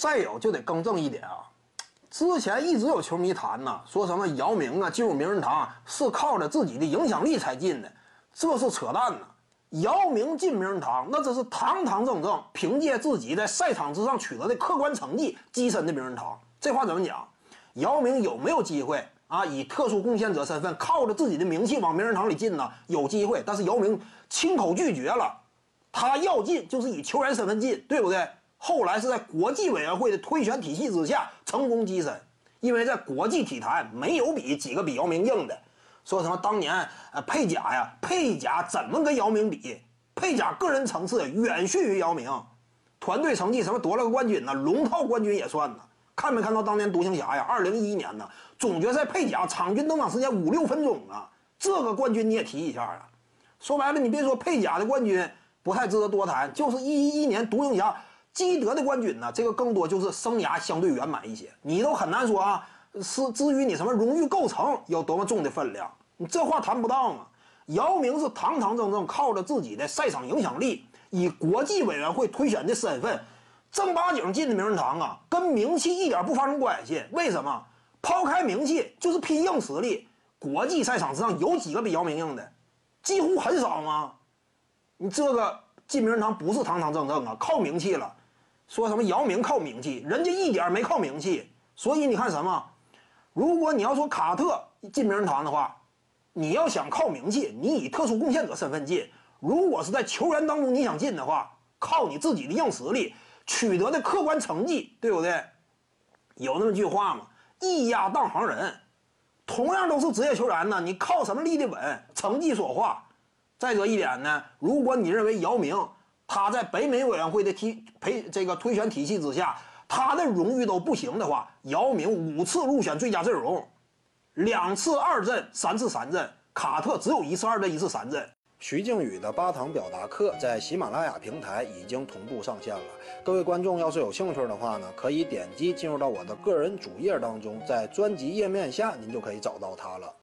再有就得更正一点啊，之前一直有球迷谈呐，说什么姚明啊进入名人堂是靠着自己的影响力才进的，这是扯淡呢！姚明进名人堂，那这是堂堂正正凭借自己在赛场之上取得的客观成绩跻身的名人堂。这话怎么讲？姚明有没有机会啊？以特殊贡献者身份，靠着自己的名气往名人堂里进呢？有机会，但是姚明亲口拒绝了，他要进就是以球员身份进，对不对？后来是在国际委员会的推选体系之下成功跻身，因为在国际体坛没有比几个比姚明硬的。说什么当年呃佩贾呀，佩贾怎么跟姚明比？佩贾个人层次远逊于姚明，团队成绩什么夺了个冠军呢？龙套冠军也算呢。看没看到当年独行侠呀？二零一一年呢，总决赛佩贾场均登场时间五六分钟啊，这个冠军你也提一下啊。说白了，你别说佩贾的冠军不太值得多谈，就是一一一年独行侠。基德的冠军呢？这个更多就是生涯相对圆满一些，你都很难说啊。是至于你什么荣誉构成有多么重的分量，你这话谈不到啊。姚明是堂堂正正靠着自己的赛场影响力，以国际委员会推选的身份，正八经进的名人堂啊，跟名气一点不发生关系。为什么？抛开名气，就是拼硬实力。国际赛场之上有几个比姚明硬的？几乎很少吗？你这个进名人堂不是堂堂正正啊，靠名气了。说什么姚明靠名气，人家一点没靠名气，所以你看什么？如果你要说卡特进名人堂的话，你要想靠名气，你以特殊贡献者身份进；如果是在球员当中你想进的话，靠你自己的硬实力取得的客观成绩，对不对？有那么句话吗？一压当行人，同样都是职业球员呢，你靠什么立得稳？成绩说话。再者一点呢，如果你认为姚明。他在北美委员会的提培这个推选体系之下，他的荣誉都不行的话，姚明五次入选最佳阵容，两次二阵，三次三阵，卡特只有一次二阵，一次三阵。徐静宇的八堂表达课在喜马拉雅平台已经同步上线了，各位观众要是有兴趣的话呢，可以点击进入到我的个人主页当中，在专辑页面下您就可以找到它了。